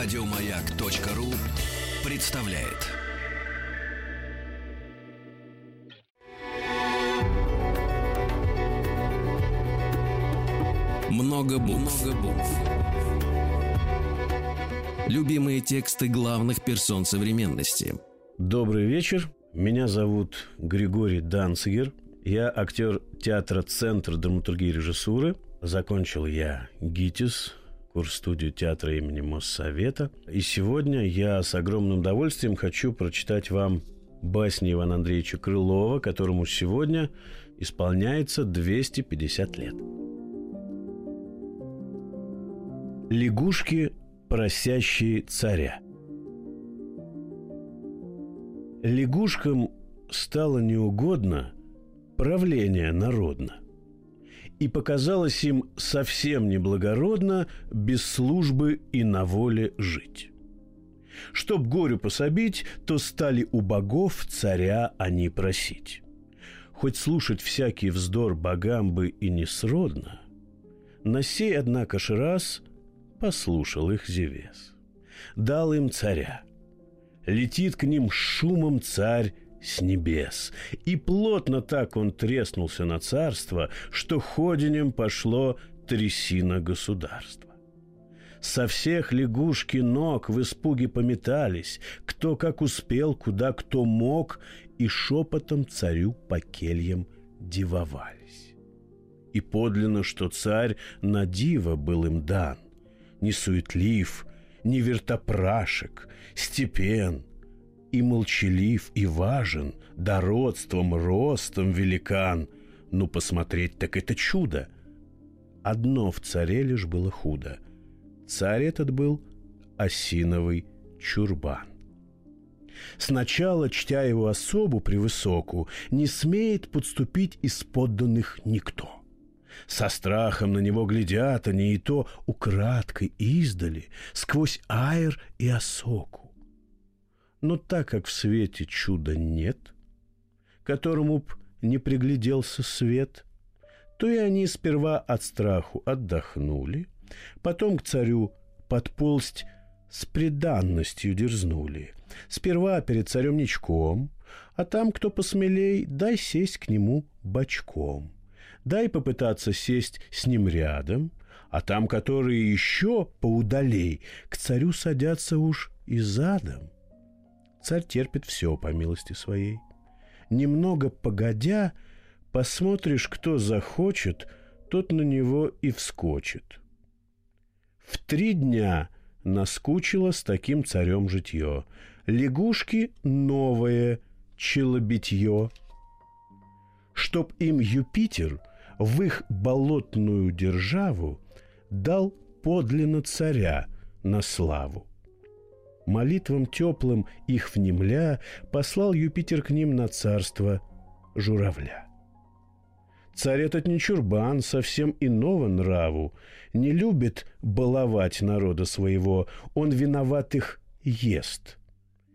Радиомаяк.ру представляет. Много букв. Любимые тексты главных персон современности. Добрый вечер. Меня зовут Григорий Данцигер. Я актер театра «Центр драматургии и режиссуры». Закончил я ГИТИС, курс студию театра имени Моссовета. И сегодня я с огромным удовольствием хочу прочитать вам басни Ивана Андреевича Крылова, которому сегодня исполняется 250 лет. Лягушки, просящие царя. Лягушкам стало неугодно правление народно – и показалось им совсем неблагородно без службы и на воле жить. Чтоб горю пособить, то стали у богов царя они просить. Хоть слушать всякий вздор богам бы и не сродно, на сей, однако ж раз, послушал их Зевес. Дал им царя. Летит к ним шумом царь с небес. И плотно так он треснулся на царство, что ходенем пошло трясина государства. Со всех лягушки ног в испуге пометались, кто как успел, куда кто мог, и шепотом царю по кельям дивовались. И подлинно, что царь на диво был им дан, не суетлив, не вертопрашек, степен, и молчалив, и важен, дородством, ростом великан. Ну, посмотреть, так это чудо. Одно в царе лишь было худо. Царь этот был осиновый чурбан. Сначала, чтя его особу превысоку, не смеет подступить из подданных никто. Со страхом на него глядят они и то украдкой издали, сквозь аир и осоку. Но так как в свете чуда нет, которому б не пригляделся свет, то и они сперва от страху отдохнули, потом к царю подползть с преданностью дерзнули. Сперва перед царем ничком, а там, кто посмелей, дай сесть к нему бочком. Дай попытаться сесть с ним рядом, а там, которые еще поудалей, к царю садятся уж и задом. Царь терпит все по милости своей. Немного погодя, посмотришь, кто захочет, тот на него и вскочит. В три дня наскучило с таким царем житье. Лягушки новое челобитье. Чтоб им Юпитер в их болотную державу дал подлинно царя на славу молитвам теплым их внемля, послал Юпитер к ним на царство журавля. Царь этот не чурбан, совсем иного нраву, не любит баловать народа своего, он виноватых ест.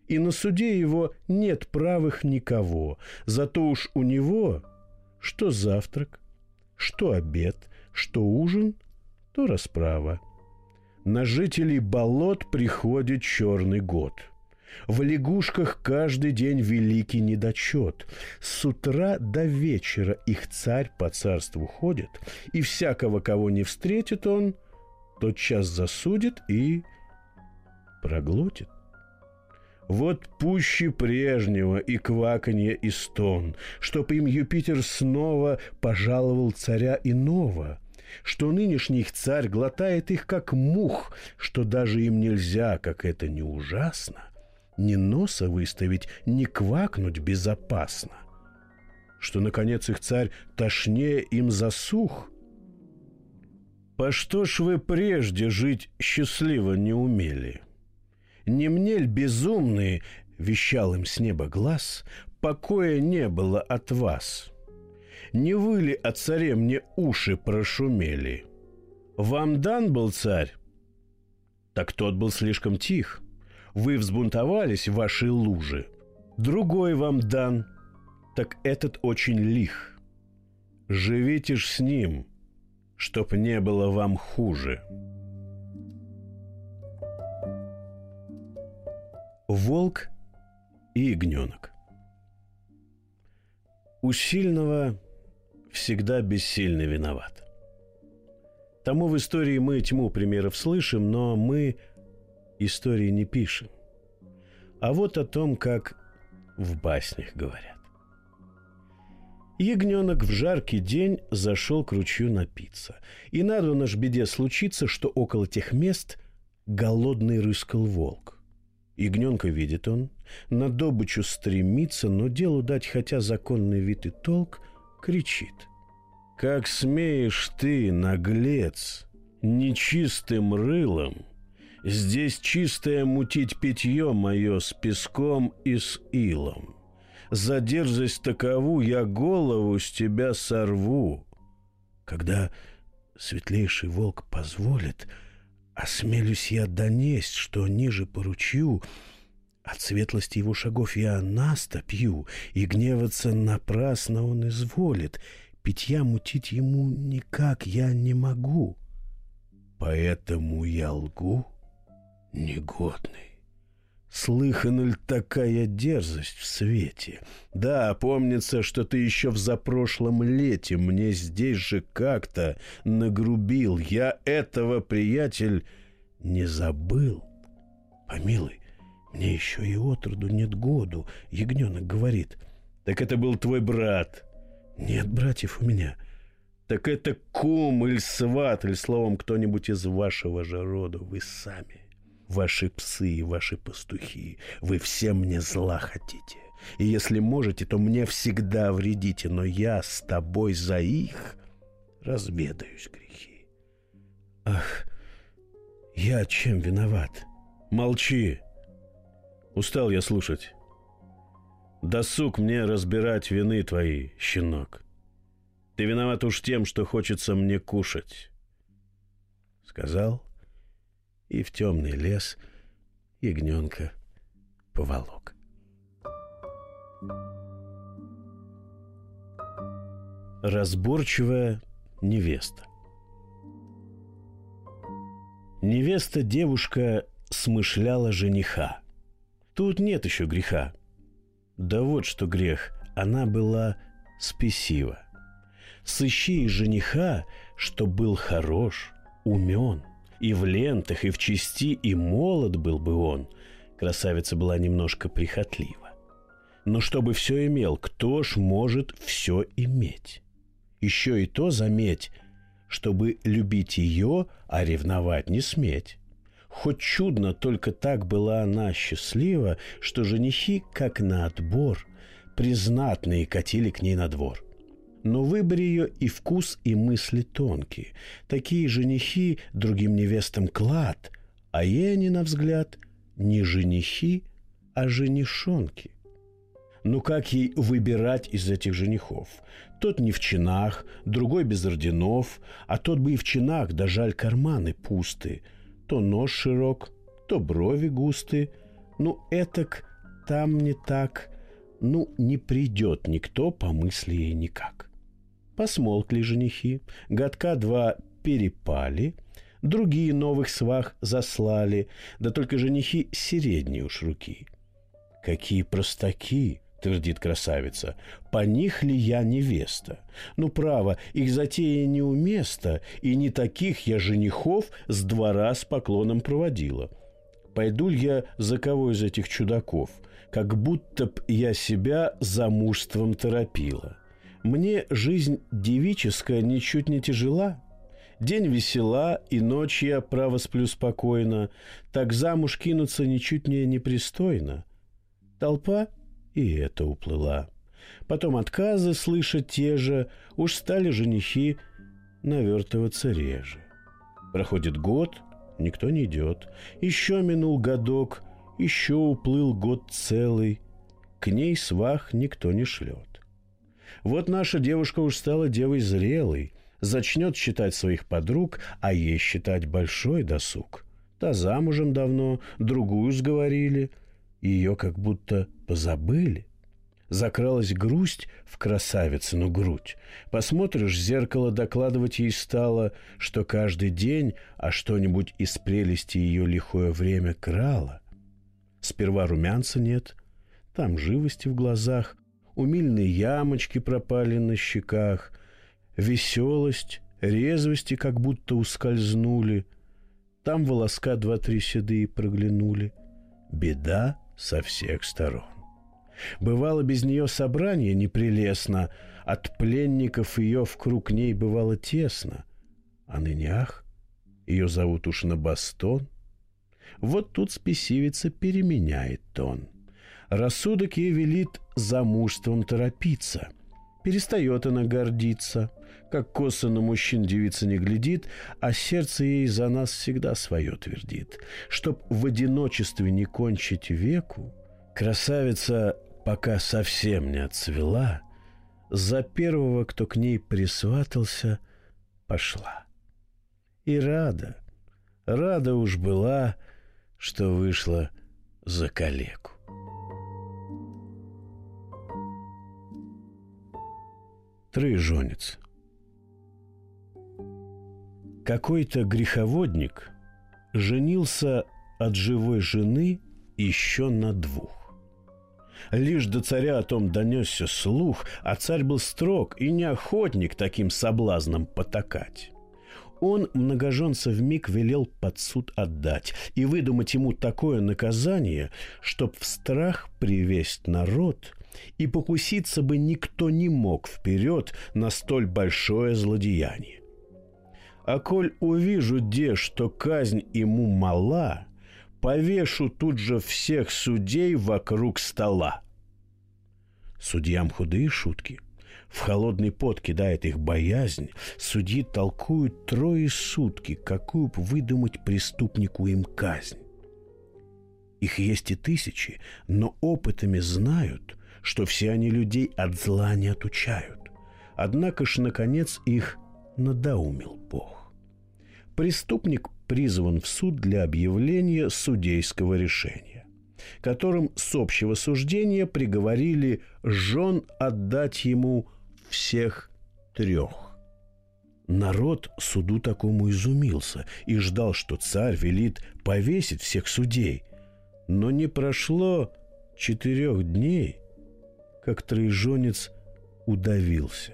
И на суде его нет правых никого, зато уж у него что завтрак, что обед, что ужин, то расправа – на жителей болот приходит черный год. В лягушках каждый день великий недочет. С утра до вечера их царь по царству ходит, и всякого, кого не встретит он, тот час засудит и проглотит. Вот пуще прежнего и кваканье и стон, чтоб им Юпитер снова пожаловал царя иного, что нынешний их царь глотает их как мух, что даже им нельзя, как это не ужасно, ни носа выставить, ни квакнуть безопасно, что, наконец, их царь тошнее им засух. По что ж вы прежде жить счастливо не умели? Не мне ль безумные, вещал им с неба глаз, покоя не было от вас?» Не вы ли о царе мне уши прошумели? Вам дан был царь? Так тот был слишком тих. Вы взбунтовались в вашей луже. Другой вам дан, так этот очень лих. Живите ж с ним, чтоб не было вам хуже. Волк и ягненок. У сильного всегда бессильный виноват. Тому в истории мы тьму примеров слышим, но мы истории не пишем. А вот о том, как в баснях говорят. Ягненок в жаркий день зашел к ручью напиться. И надо наш беде случиться, что около тех мест голодный рыскал волк. Ягненка видит он, на добычу стремится, но делу дать хотя законный вид и толк, кричит. «Как смеешь ты, наглец, нечистым рылом, здесь чистое мутить питье мое с песком и с илом? За дерзость такову я голову с тебя сорву». Когда светлейший волк позволит — Осмелюсь я донесть, что ниже по ручью от светлости его шагов я настопью, и гневаться напрасно он изволит. Питья мутить ему никак я не могу. Поэтому я лгу, негодный. Слыхана ли такая дерзость в свете? Да, помнится, что ты еще в запрошлом лете мне здесь же как-то нагрубил. Я этого, приятель, не забыл. Помилуй, мне еще и отроду нет году, ягненок говорит. Так это был твой брат. Нет братьев у меня. Так это кум или сват, или словом кто-нибудь из вашего же рода, вы сами ваши псы и ваши пастухи. Вы все мне зла хотите. И если можете, то мне всегда вредите, но я с тобой за их разведаюсь грехи. Ах, я чем виноват? Молчи. Устал я слушать. Досуг мне разбирать вины твои, щенок. Ты виноват уж тем, что хочется мне кушать. Сказал и в темный лес ягненка поволок. Разборчивая невеста Невеста-девушка смышляла жениха. Тут нет еще греха. Да вот что грех, она была спесива. Сыщи жениха, что был хорош, умен – и в лентах, и в чести, и молод был бы он. Красавица была немножко прихотлива. Но чтобы все имел, кто ж может все иметь? Еще и то заметь, чтобы любить ее, а ревновать не сметь. Хоть чудно, только так была она счастлива, что женихи, как на отбор, признатные катили к ней на двор – но в выборе ее и вкус, и мысли тонкие. Такие женихи другим невестам клад, а ей они, на взгляд, не женихи, а женишонки. Ну как ей выбирать из этих женихов? Тот не в чинах, другой без орденов, а тот бы и в чинах, да жаль карманы пусты. То нос широк, то брови густы. Ну, этак, там не так. Ну, не придет никто по мысли ей никак. Посмолкли женихи, годка два перепали, другие новых свах заслали, да только женихи средние уж руки. «Какие простаки!» — твердит красавица. «По них ли я невеста? Ну, право, их затея неуместа, и не таких я женихов с двора с поклоном проводила. Пойду ли я за кого из этих чудаков, как будто б я себя замужеством торопила?» Мне жизнь девическая ничуть не тяжела. День весела, и ночь я право сплю спокойно. Так замуж кинуться ничуть мне непристойно. Толпа и это уплыла. Потом отказы слышать те же, уж стали женихи навертываться реже. Проходит год, никто не идет. Еще минул годок, еще уплыл год целый. К ней свах никто не шлет. Вот наша девушка уж стала девой зрелой, зачнет считать своих подруг, а ей считать большой досуг. Та замужем давно, другую сговорили, ее как будто позабыли. Закралась грусть в красавицыну грудь. Посмотришь, в зеркало докладывать ей стало, что каждый день, а что-нибудь из прелести ее лихое время крало. Сперва румянца нет, там живости в глазах, умильные ямочки пропали на щеках, веселость, резвости как будто ускользнули, там волоска два-три седые проглянули. Беда со всех сторон. Бывало, без нее собрание непрелестно, от пленников ее в круг ней бывало тесно. А ныне ее зовут уж на бастон. Вот тут спесивица переменяет тон. Рассудок ей велит замужеством торопиться. Перестает она гордиться, как коса на мужчин девица не глядит, а сердце ей за нас всегда свое твердит. Чтоб в одиночестве не кончить веку, красавица, пока совсем не отцвела, за первого, кто к ней присватался, пошла. И рада, рада уж была, что вышла за калеку. Троежонец. Какой-то греховодник женился от живой жены еще на двух. Лишь до царя о том донесся слух, а царь был строг и не охотник таким соблазном потакать. Он многоженца миг велел под суд отдать и выдумать ему такое наказание, чтоб в страх привесть народ и покуситься бы никто не мог вперед на столь большое злодеяние. А коль увижу де, что казнь ему мала, повешу тут же всех судей вокруг стола. Судьям худые шутки. В холодный пот кидает их боязнь. Судьи толкуют трое сутки, какую б выдумать преступнику им казнь. Их есть и тысячи, но опытами знают, что все они людей от зла не отучают. Однако ж, наконец, их надоумил Бог. Преступник призван в суд для объявления судейского решения, которым с общего суждения приговорили жен отдать ему всех трех. Народ суду такому изумился и ждал, что царь велит повесить всех судей. Но не прошло четырех дней, как троежонец удавился.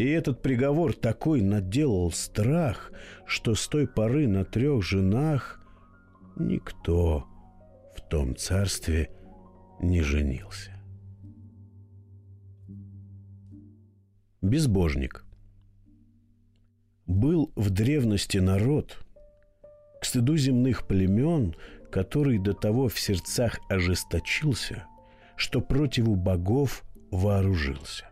И этот приговор такой наделал страх, что с той поры на трех женах никто в том царстве не женился. Безбожник Был в древности народ, к стыду земных племен, который до того в сердцах ожесточился, что противу богов вооружился.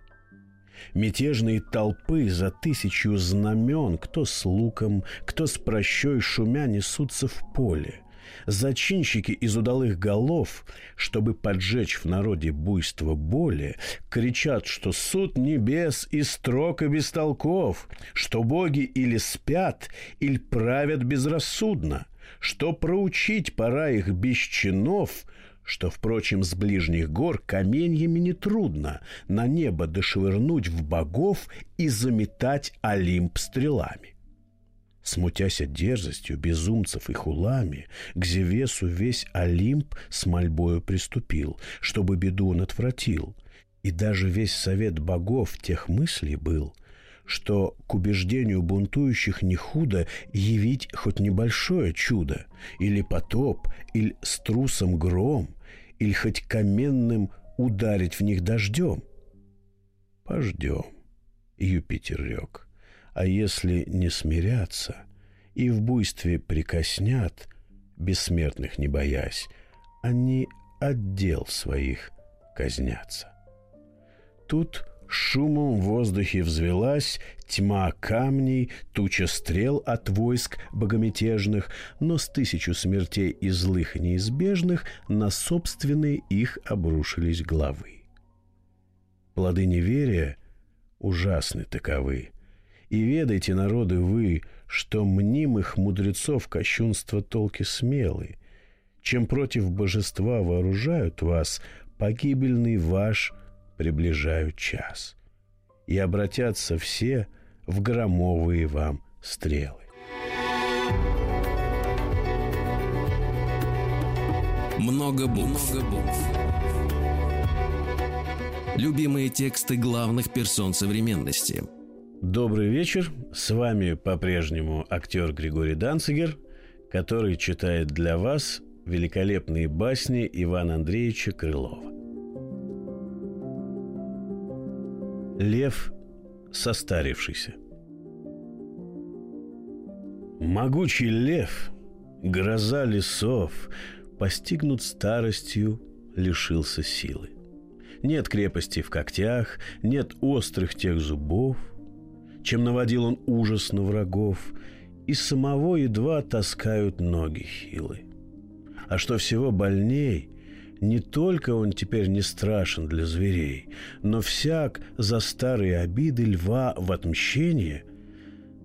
Мятежные толпы за тысячу знамен, кто с луком, кто с прощой шумя несутся в поле. Зачинщики из удалых голов, чтобы поджечь в народе буйство боли, кричат, что суд небес и строг и бестолков, что боги или спят, или правят безрассудно, что проучить пора их без чинов — что, впрочем, с ближних гор каменьями нетрудно на небо дошвырнуть в богов и заметать Олимп стрелами. Смутясь от дерзостью безумцев и хулами, к Зевесу весь Олимп с мольбою приступил, чтобы беду он отвратил. И даже весь совет богов тех мыслей был, что к убеждению бунтующих не худо явить хоть небольшое чудо, или потоп, или с трусом гром, или хоть каменным ударить в них дождем? Пождем, Юпитер рек. А если не смирятся и в буйстве прикоснят, бессмертных не боясь, они отдел своих казнятся. Тут Шумом в воздухе взвелась тьма камней, туча стрел от войск богомятежных, но с тысячу смертей и злых неизбежных на собственные их обрушились главы. Плоды неверия ужасны таковы. И ведайте, народы, вы, что мнимых мудрецов кощунство толки смелы, чем против божества вооружают вас, погибельный ваш – приближают час, и обратятся все в громовые вам стрелы. Много букв. Много букв. Любимые тексты главных персон современности. Добрый вечер. С вами по-прежнему актер Григорий Данцигер, который читает для вас великолепные басни Ивана Андреевича Крылова. Лев состарившийся. Могучий лев, гроза лесов, постигнут старостью, лишился силы. Нет крепости в когтях, нет острых тех зубов, чем наводил он ужас на врагов, и самого едва таскают ноги хилы. А что всего больней, не только он теперь не страшен для зверей, но всяк за старые обиды льва в отмщение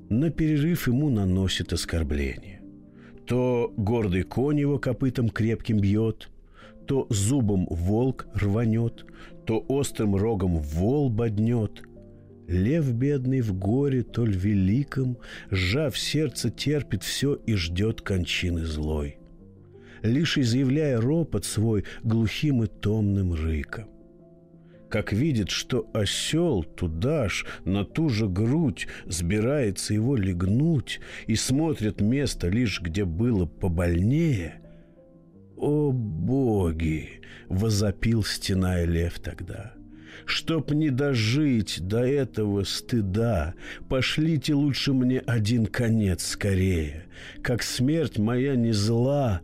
на перерыв ему наносит оскорбление. То гордый конь его копытом крепким бьет, то зубом волк рванет, то острым рогом вол боднет. Лев бедный в горе, толь великом, сжав сердце, терпит все и ждет кончины злой, лишь изъявляя ропот свой глухим и томным рыком как видит, что осел туда ж, на ту же грудь, сбирается его легнуть и смотрит место лишь где было побольнее, «О, боги!» — возопил стеная лев тогда. «Чтоб не дожить до этого стыда, пошлите лучше мне один конец скорее. Как смерть моя не зла,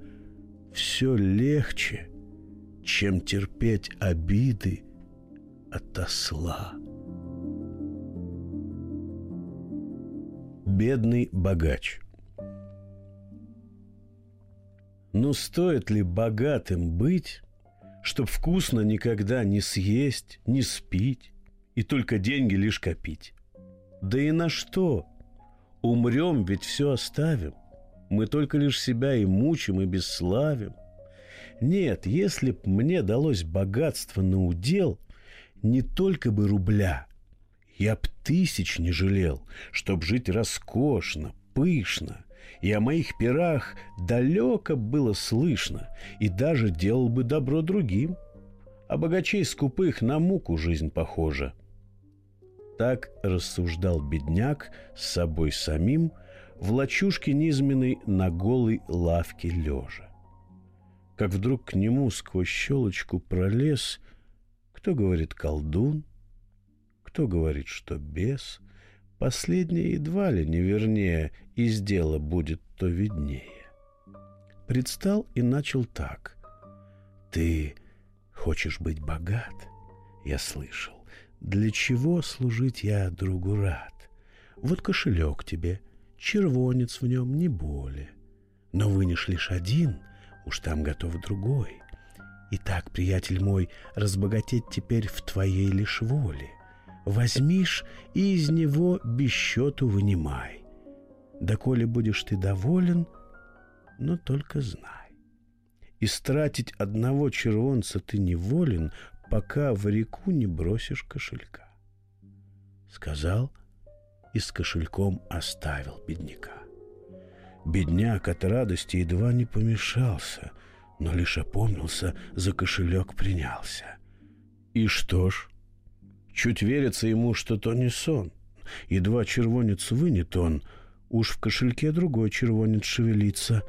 все легче, чем терпеть обиды от осла. Бедный богач Ну стоит ли богатым быть, Чтоб вкусно никогда не съесть, не спить И только деньги лишь копить? Да и на что? Умрем, ведь все оставим. Мы только лишь себя и мучим, и бесславим. Нет, если б мне далось богатство на удел, не только бы рубля. Я б тысяч не жалел, чтоб жить роскошно, пышно, и о моих пирах далеко было слышно, и даже делал бы добро другим. А богачей скупых на муку жизнь похожа. Так рассуждал бедняк с собой самим в лачушке низменной на голой лавке лежа. Как вдруг к нему сквозь щелочку пролез кто говорит колдун, кто говорит, что бес. Последнее едва ли не вернее, из дела будет то виднее. Предстал и начал так. «Ты хочешь быть богат?» Я слышал. «Для чего служить я другу рад? Вот кошелек тебе, червонец в нем не более. Но вынешь лишь один, уж там готов другой. Итак, приятель мой, разбогатеть теперь в твоей лишь воле. Возьмишь и из него без счету вынимай. Да коли будешь ты доволен, но только знай. Истратить одного червонца ты не волен, пока в реку не бросишь кошелька. Сказал и с кошельком оставил бедняка. Бедняк от радости едва не помешался — но лишь опомнился, за кошелек принялся. И что ж? Чуть верится ему, что то не сон. Едва червонец вынет он, уж в кошельке другой червонец шевелится.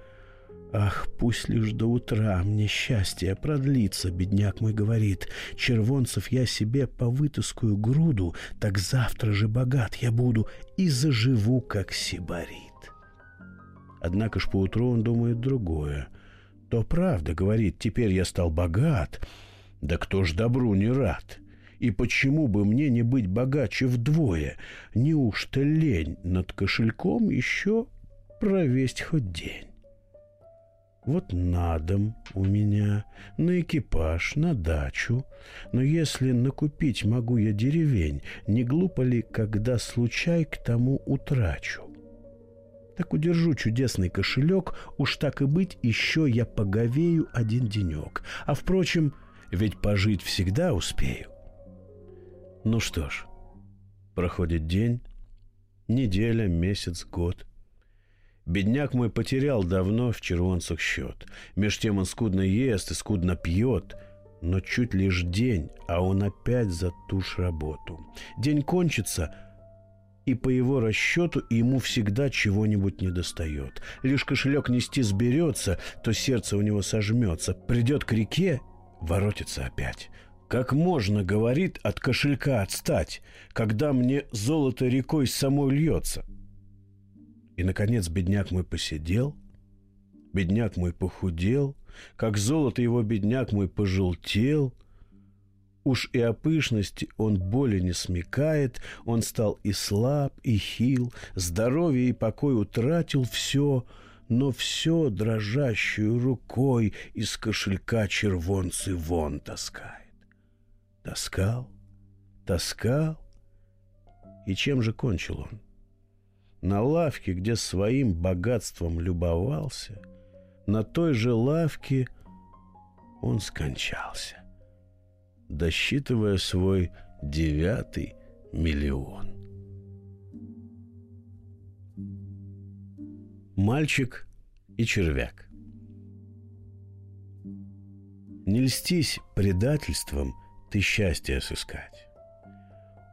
Ах, пусть лишь до утра мне счастье продлится, бедняк мой говорит. Червонцев я себе повытаскую груду, так завтра же богат я буду и заживу, как сибарит. Однако ж поутру он думает другое — то правда, говорит, теперь я стал богат. Да кто ж добру не рад? И почему бы мне не быть богаче вдвое? Неужто лень над кошельком еще провесть хоть день? Вот на дом у меня, на экипаж, на дачу. Но если накупить могу я деревень, не глупо ли, когда случай к тому утрачу? Так удержу чудесный кошелек, уж так и быть, еще я поговею один денек. А впрочем, ведь пожить всегда успею. Ну что ж, проходит день, неделя, месяц, год. Бедняк мой потерял давно в червонцах счет. Меж тем он скудно ест и скудно пьет. Но чуть лишь день, а он опять за ту работу. День кончится, и по его расчету ему всегда чего-нибудь недостает. Лишь кошелек нести сберется, то сердце у него сожмется. Придет к реке, воротится опять. Как можно, говорит, от кошелька отстать, когда мне золото рекой самой льется? И, наконец, бедняк мой посидел, бедняк мой похудел, как золото его бедняк мой пожелтел. Уж и о пышности он боли не смекает, он стал и слаб, и хил, здоровье и покой утратил все, но все дрожащую рукой из кошелька червонцы вон таскает. Таскал, таскал. И чем же кончил он? На лавке, где своим богатством любовался, на той же лавке он скончался, досчитывая свой девятый миллион. Мальчик и червяк. Не льстись предательством ты счастье сыскать.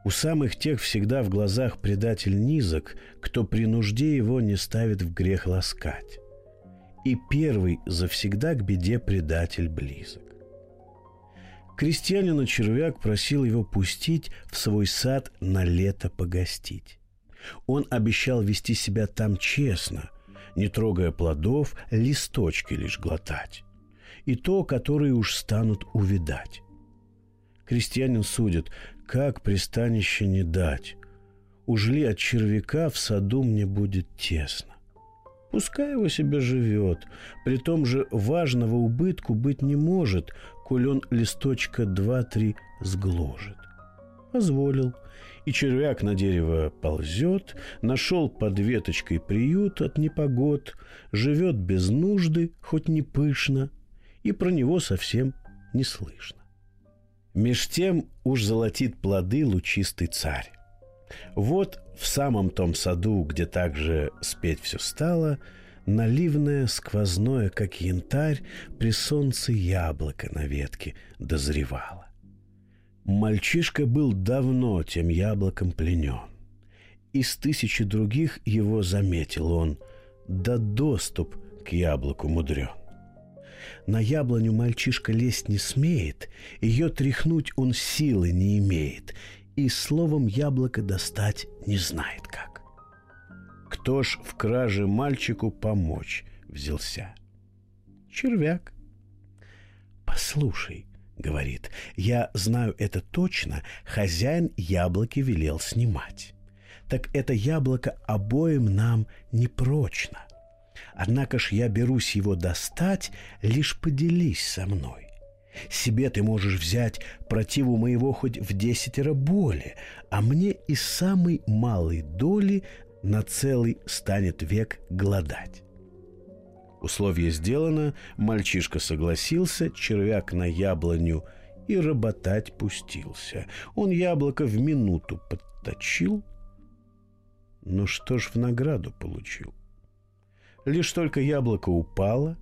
У самых тех всегда в глазах предатель низок, кто при нужде его не ставит в грех ласкать. И первый завсегда к беде предатель близок. Крестьянина червяк просил его пустить в свой сад на лето погостить. Он обещал вести себя там честно, не трогая плодов, листочки лишь глотать. И то, которые уж станут увидать. Крестьянин судит, как пристанище не дать. Уж ли от червяка в саду мне будет тесно. Пускай его себе живет, при том же важного убытку быть не может, коль он листочка два-три сгложит. Позволил, и червяк на дерево ползет, нашел под веточкой приют от непогод, живет без нужды, хоть не пышно, и про него совсем не слышно. Меж тем уж золотит плоды лучистый царь. Вот в самом том саду, где также спеть все стало, наливное, сквозное, как янтарь, при солнце яблоко на ветке дозревало. Мальчишка был давно тем яблоком пленен. Из тысячи других его заметил он, да доступ к яблоку мудрен. На яблоню мальчишка лезть не смеет, ее тряхнуть он силы не имеет, и словом яблоко достать не знает как. Кто ж в краже мальчику помочь взялся? Червяк. «Послушай», — говорит, — «я знаю это точно, хозяин яблоки велел снимать. Так это яблоко обоим нам непрочно. Однако ж я берусь его достать, лишь поделись со мной. Себе ты можешь взять противу моего хоть в десятеро более, а мне и самой малой доли на целый станет век голодать. Условие сделано, мальчишка согласился, червяк на яблоню и работать пустился. Он яблоко в минуту подточил, но что ж в награду получил? Лишь только яблоко упало,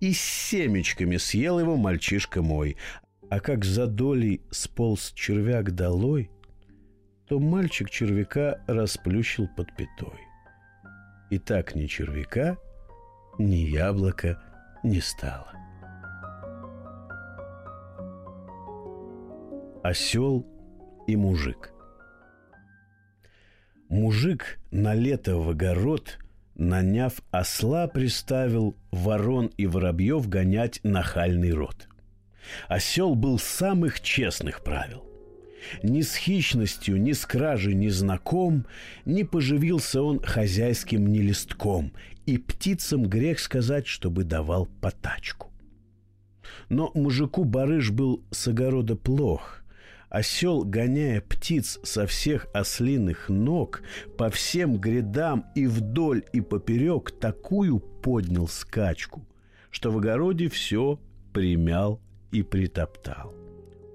и семечками съел его мальчишка мой. А как за долей сполз червяк долой, то мальчик червяка расплющил под пятой. И так ни червяка, ни яблока не стало. Осел и мужик. Мужик на лето в огород – наняв осла, приставил ворон и воробьев гонять нахальный род. Осел был самых честных правил. Ни с хищностью, ни с кражей не знаком, не поживился он хозяйским ни и птицам грех сказать, чтобы давал потачку. Но мужику барыш был с огорода плох, Осел, гоняя птиц со всех ослиных ног, по всем грядам и вдоль и поперек такую поднял скачку, что в огороде все примял и притоптал.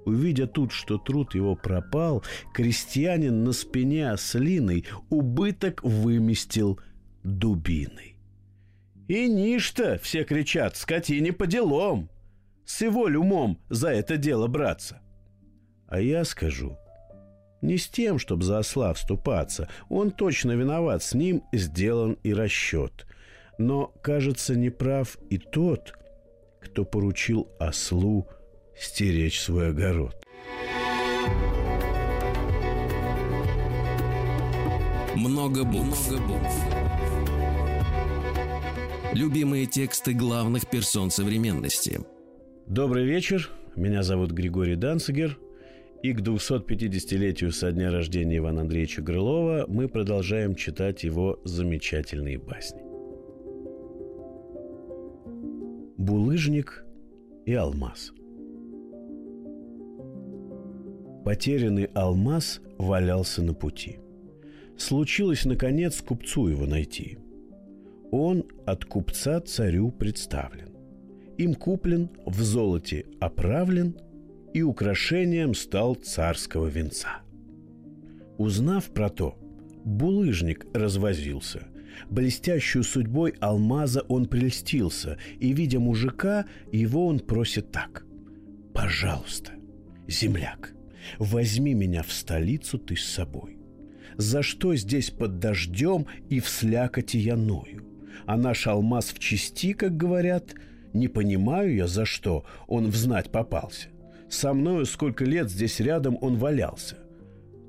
Увидя тут, что труд его пропал, крестьянин на спине ослиной убыток выместил дубиной. И ничто, все кричат, скотине по делам. С его умом за это дело браться. А я скажу, не с тем, чтобы за осла вступаться. Он точно виноват, с ним сделан и расчет. Но, кажется, неправ и тот, кто поручил ослу стеречь свой огород. Много букв. Много букв. Любимые тексты главных персон современности. Добрый вечер. Меня зовут Григорий Данцигер. И к 250-летию со дня рождения Ивана Андреевича Крылова мы продолжаем читать его замечательные басни. Булыжник и алмаз. Потерянный алмаз валялся на пути. Случилось, наконец, купцу его найти. Он от купца царю представлен. Им куплен, в золоте оправлен и украшением стал царского венца. Узнав про то, булыжник развозился. Блестящую судьбой алмаза он прельстился, и, видя мужика, его он просит так. «Пожалуйста, земляк, возьми меня в столицу ты с собой за что здесь под дождем и в слякоти я ною? А наш алмаз в чести, как говорят, не понимаю я, за что он взнать попался. Со мною сколько лет здесь рядом он валялся.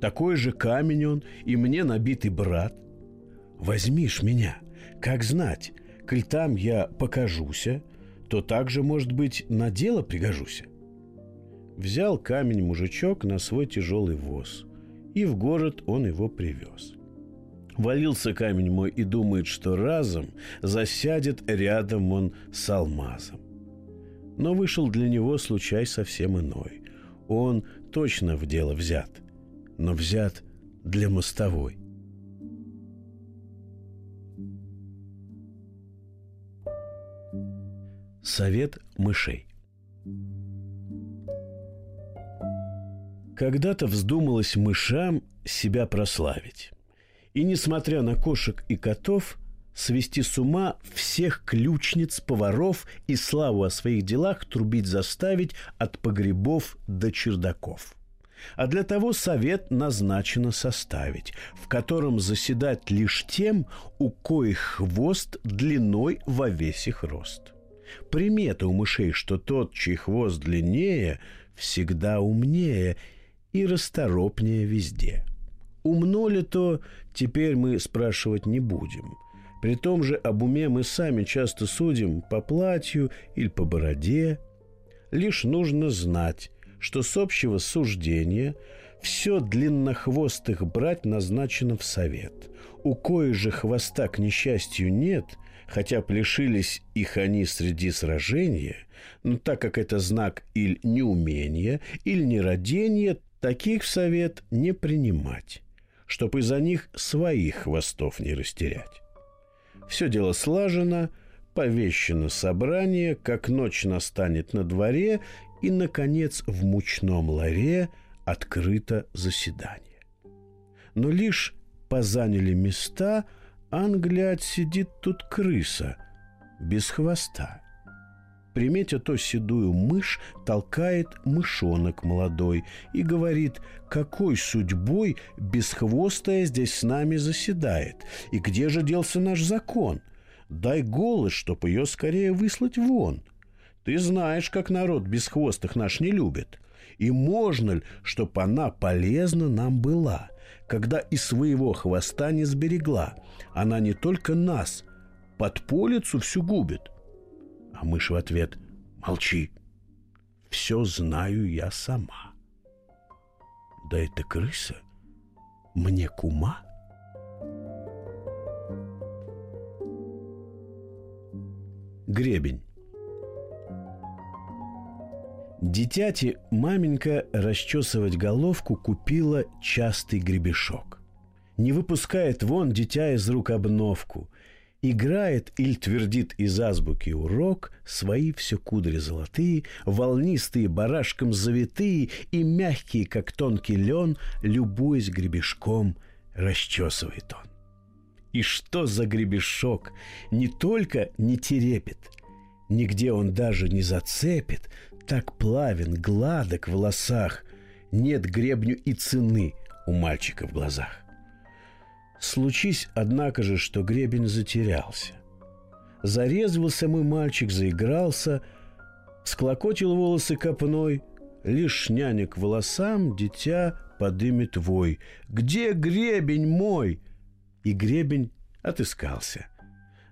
Такой же камень он, и мне набитый брат. Возьмишь меня, как знать, коль там я покажуся, то также, может быть, на дело пригожуся. Взял камень мужичок на свой тяжелый воз – и в город он его привез. Валился камень мой и думает, что разом засядет рядом он с алмазом. Но вышел для него случай совсем иной. Он точно в дело взят, но взят для мостовой. Совет мышей Когда-то вздумалось мышам себя прославить. И, несмотря на кошек и котов, свести с ума всех ключниц, поваров и славу о своих делах трубить заставить от погребов до чердаков. А для того совет назначено составить, в котором заседать лишь тем, у коих хвост длиной во весь их рост. Примета у мышей, что тот, чей хвост длиннее, всегда умнее и расторопнее везде. Умно ли то, теперь мы спрашивать не будем. При том же об уме мы сами часто судим по платью или по бороде. Лишь нужно знать, что с общего суждения все длиннохвостых брать назначено в совет. У кое же хвоста, к несчастью, нет, хотя плешились их они среди сражения, но так как это знак или неумения, или нерадения, Таких в совет не принимать, чтоб из-за них своих хвостов не растерять. Все дело слажено, повещено собрание, как ночь настанет на дворе, и, наконец, в мучном ларе открыто заседание. Но лишь позаняли места, англяд сидит тут крыса, без хвоста – Приметя то седую мышь, толкает мышонок молодой и говорит, какой судьбой бесхвостая здесь с нами заседает, и где же делся наш закон? Дай голос, чтоб ее скорее выслать вон. Ты знаешь, как народ бесхвостых наш не любит. И можно ли, чтоб она полезна нам была, когда и своего хвоста не сберегла? Она не только нас, под полицу всю губит, а мышь в ответ «Молчи, все знаю я сама». Да это крыса мне кума. Гребень. Дитяти маменька расчесывать головку купила частый гребешок. Не выпускает вон дитя из рук обновку, Играет или твердит из азбуки урок, Свои все кудри золотые, Волнистые барашком завитые И мягкие, как тонкий лен, Любуясь гребешком, расчесывает он. И что за гребешок? Не только не терепит, нигде он даже не зацепит, так плавен, гладок в волосах, нет гребню и цены у мальчика в глазах. Случись, однако же, что гребень затерялся. Зарезвался мой мальчик, заигрался, склокотил волосы копной, лишь няня к волосам дитя подымет вой. «Где гребень мой?» И гребень отыскался.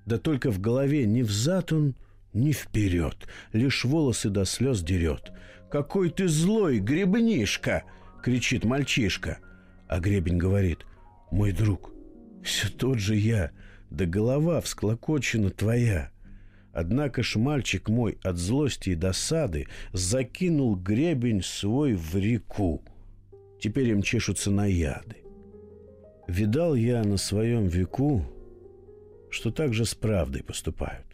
Да только в голове не взад он, ни вперед, лишь волосы до слез дерет. «Какой ты злой, гребнишка!» — кричит мальчишка. А гребень говорит, «Мой друг, все тот же я, да голова всклокочена твоя». Однако ж мальчик мой от злости и досады закинул гребень свой в реку. Теперь им чешутся наяды. Видал я на своем веку, что так же с правдой поступают.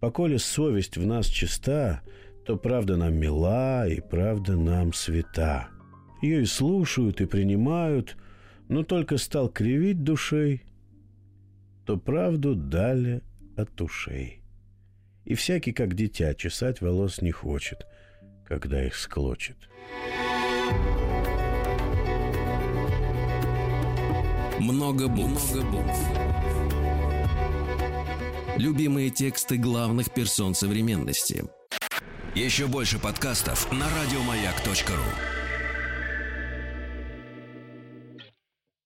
Поколе совесть в нас чиста, то правда нам мила и правда нам свята. Ее и слушают, и принимают, но только стал кривить душей, то правду дали от ушей. И всякий, как дитя, чесать волос не хочет, когда их склочит. Много букв. Много букв. Любимые тексты главных персон современности. Еще больше подкастов на радиомаяк.ру.